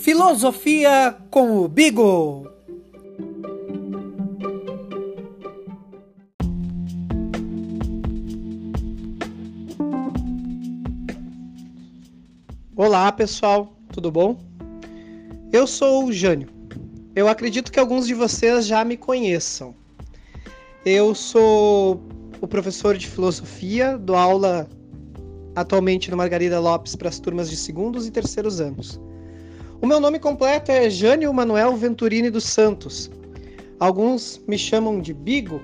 Filosofia com o Bigo. Olá, pessoal, tudo bom? Eu sou o Jânio. Eu acredito que alguns de vocês já me conheçam. Eu sou o professor de filosofia, dou aula atualmente no Margarida Lopes para as turmas de segundos e terceiros anos. O meu nome completo é Jânio Manuel Venturini dos Santos. Alguns me chamam de Bigo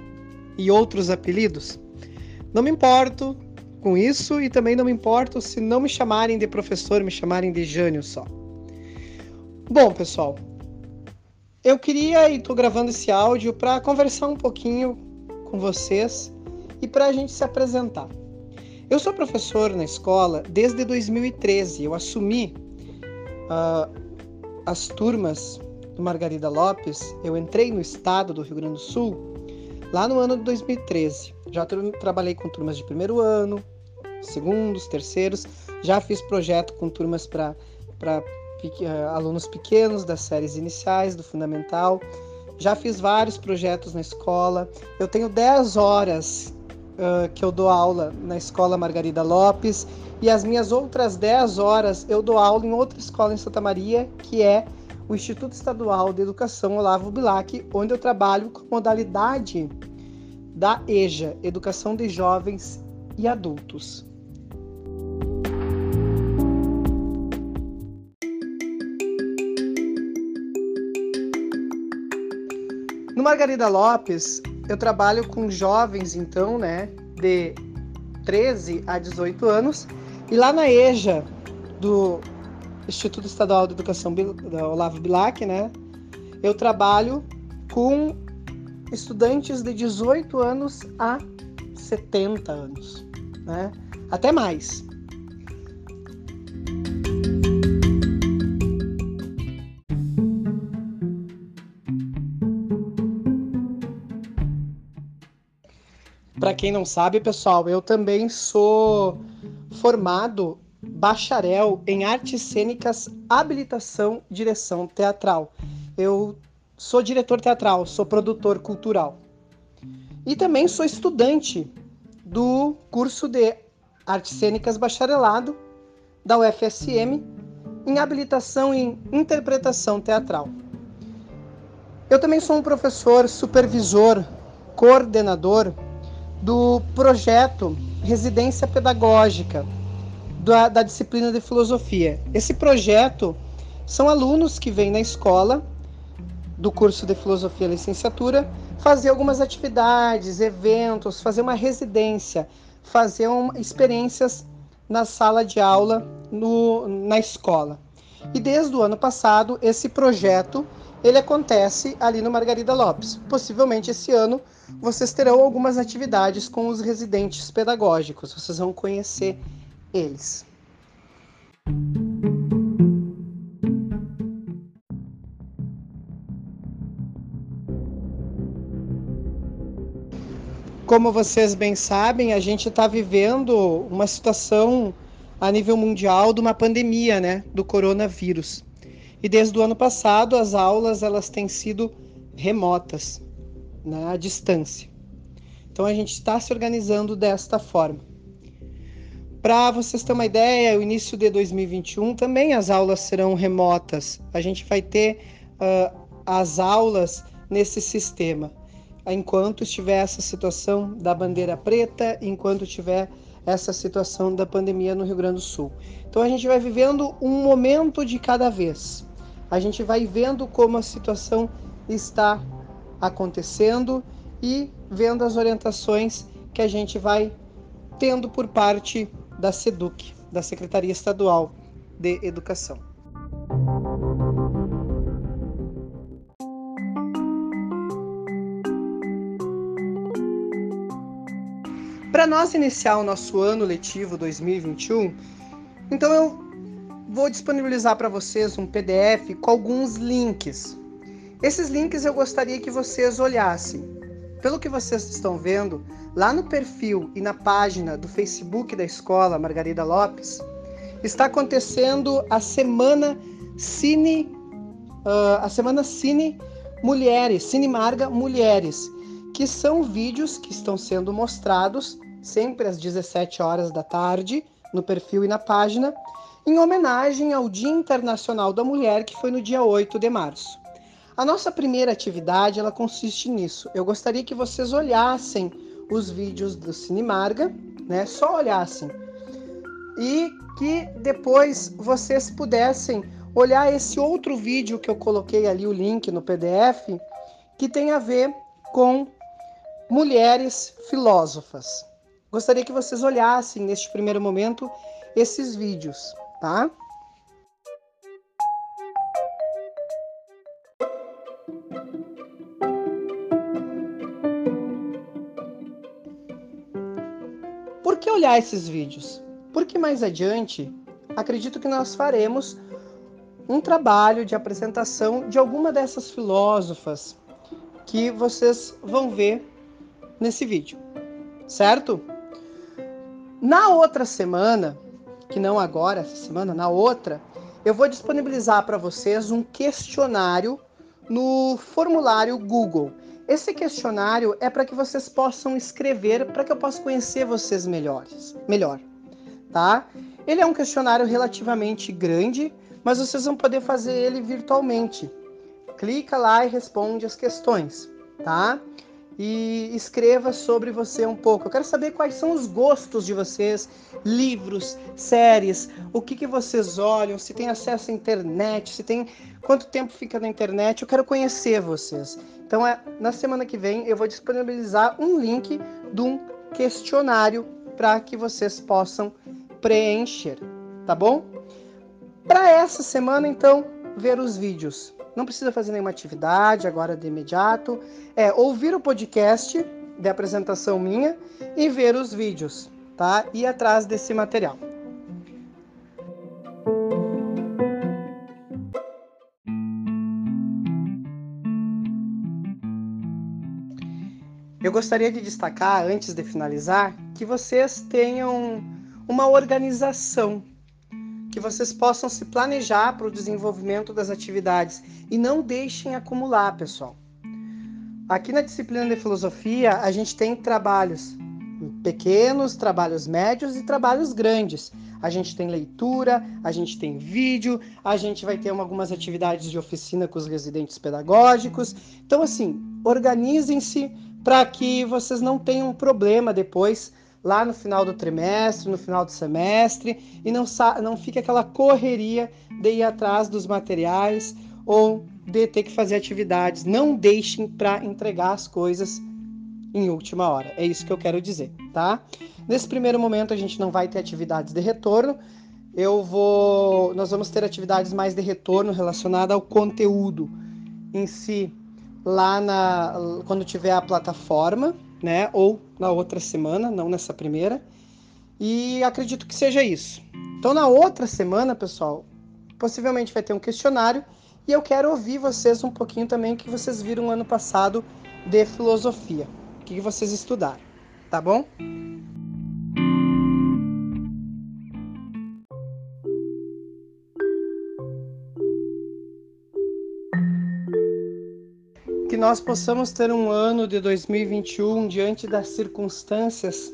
e outros apelidos. Não me importo com isso e também não me importo se não me chamarem de professor, me chamarem de Jânio só. Bom, pessoal, eu queria e estou gravando esse áudio para conversar um pouquinho com vocês e para a gente se apresentar. Eu sou professor na escola desde 2013. Eu assumi uh, as turmas do Margarida Lopes. Eu entrei no estado do Rio Grande do Sul lá no ano de 2013. Já tra trabalhei com turmas de primeiro ano, segundos, terceiros. Já fiz projeto com turmas para uh, alunos pequenos das séries iniciais, do fundamental. Já fiz vários projetos na escola. Eu tenho 10 horas uh, que eu dou aula na escola Margarida Lopes e as minhas outras 10 horas eu dou aula em outra escola em Santa Maria, que é o Instituto Estadual de Educação Olavo Bilac, onde eu trabalho com modalidade da EJA, Educação de Jovens e Adultos. No Margarida Lopes, eu trabalho com jovens, então, né, de 13 a 18 anos, e lá na EJA do Instituto Estadual de Educação da Olavo Bilac, né, eu trabalho com estudantes de 18 anos a 70 anos, né, até mais. Para quem não sabe, pessoal, eu também sou formado bacharel em artes cênicas, habilitação, direção teatral. Eu sou diretor teatral, sou produtor cultural. E também sou estudante do curso de artes cênicas bacharelado da UFSM em habilitação em interpretação teatral. Eu também sou um professor, supervisor, coordenador do projeto Residência Pedagógica da, da disciplina de filosofia. Esse projeto são alunos que vêm na escola do curso de filosofia licenciatura fazer algumas atividades, eventos, fazer uma residência, fazer experiências na sala de aula no, na escola. E desde o ano passado esse projeto ele acontece ali no Margarida Lopes. Possivelmente esse ano vocês terão algumas atividades com os residentes pedagógicos, vocês vão conhecer eles. Como vocês bem sabem, a gente está vivendo uma situação a nível mundial de uma pandemia, né, do coronavírus. E desde o ano passado as aulas elas têm sido remotas, né, à distância. Então a gente está se organizando desta forma. Para vocês terem uma ideia, o início de 2021 também as aulas serão remotas. A gente vai ter uh, as aulas nesse sistema, enquanto estiver essa situação da bandeira preta, enquanto tiver essa situação da pandemia no Rio Grande do Sul. Então a gente vai vivendo um momento de cada vez a gente vai vendo como a situação está acontecendo e vendo as orientações que a gente vai tendo por parte da SEDUC, da Secretaria Estadual de Educação. Para nós iniciar o nosso ano letivo 2021, então eu vou disponibilizar para vocês um PDF com alguns links. Esses links eu gostaria que vocês olhassem. Pelo que vocês estão vendo, lá no perfil e na página do Facebook da escola Margarida Lopes, está acontecendo a semana Cine, uh, a semana Cine Mulheres, Cine Marga Mulheres, que são vídeos que estão sendo mostrados sempre às 17 horas da tarde no perfil e na página, em homenagem ao Dia Internacional da Mulher, que foi no dia 8 de março. A nossa primeira atividade, ela consiste nisso. Eu gostaria que vocês olhassem os vídeos do Cinemarga, né? Só olhassem. E que depois vocês pudessem olhar esse outro vídeo que eu coloquei ali o link no PDF, que tem a ver com mulheres filósofas. Gostaria que vocês olhassem neste primeiro momento esses vídeos, tá? Por que olhar esses vídeos? Porque mais adiante, acredito que nós faremos um trabalho de apresentação de alguma dessas filósofas que vocês vão ver nesse vídeo, certo? Na outra semana, que não agora, essa semana, na outra, eu vou disponibilizar para vocês um questionário no formulário Google. Esse questionário é para que vocês possam escrever, para que eu possa conhecer vocês melhores, melhor, tá? Ele é um questionário relativamente grande, mas vocês vão poder fazer ele virtualmente. Clica lá e responde as questões, tá? E escreva sobre você um pouco. Eu quero saber quais são os gostos de vocês, livros, séries, o que, que vocês olham, se tem acesso à internet, se tem quanto tempo fica na internet. Eu quero conhecer vocês. Então, é, na semana que vem, eu vou disponibilizar um link de um questionário para que vocês possam preencher, tá bom? Para essa semana, então, ver os vídeos. Não precisa fazer nenhuma atividade agora de imediato. É ouvir o podcast de apresentação minha e ver os vídeos, tá? E atrás desse material. Eu gostaria de destacar, antes de finalizar, que vocês tenham uma organização, que vocês possam se planejar para o desenvolvimento das atividades e não deixem acumular, pessoal. Aqui na disciplina de filosofia, a gente tem trabalhos pequenos, trabalhos médios e trabalhos grandes. A gente tem leitura, a gente tem vídeo, a gente vai ter algumas atividades de oficina com os residentes pedagógicos. Então, assim, organizem-se para que vocês não tenham problema depois, lá no final do trimestre, no final do semestre, e não, não fique aquela correria de ir atrás dos materiais ou de ter que fazer atividades. Não deixem para entregar as coisas em última hora. É isso que eu quero dizer, tá? Nesse primeiro momento a gente não vai ter atividades de retorno. Eu vou, nós vamos ter atividades mais de retorno relacionada ao conteúdo em si lá na quando tiver a plataforma, né? Ou na outra semana, não nessa primeira. E acredito que seja isso. Então na outra semana, pessoal, possivelmente vai ter um questionário e eu quero ouvir vocês um pouquinho também que vocês viram ano passado de filosofia, o que vocês estudaram, tá bom? Nós possamos ter um ano de 2021 diante das circunstâncias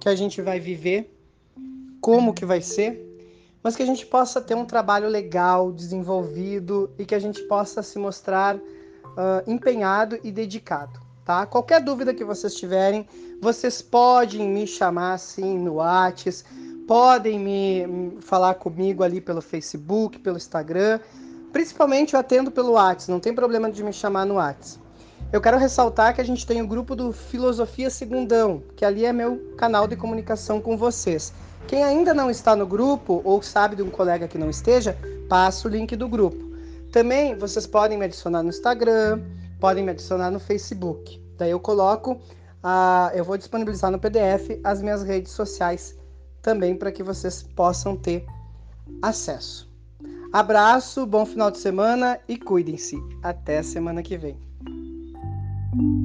que a gente vai viver, como que vai ser, mas que a gente possa ter um trabalho legal, desenvolvido e que a gente possa se mostrar uh, empenhado e dedicado, tá? Qualquer dúvida que vocês tiverem, vocês podem me chamar assim no WhatsApp, podem me falar comigo ali pelo Facebook, pelo Instagram. Principalmente eu atendo pelo WhatsApp, não tem problema de me chamar no WhatsApp. Eu quero ressaltar que a gente tem o grupo do Filosofia Segundão, que ali é meu canal de comunicação com vocês. Quem ainda não está no grupo ou sabe de um colega que não esteja, passa o link do grupo. Também vocês podem me adicionar no Instagram, podem me adicionar no Facebook. Daí eu coloco, a, eu vou disponibilizar no PDF as minhas redes sociais também para que vocês possam ter acesso. Abraço, bom final de semana e cuidem-se. Até semana que vem. thank you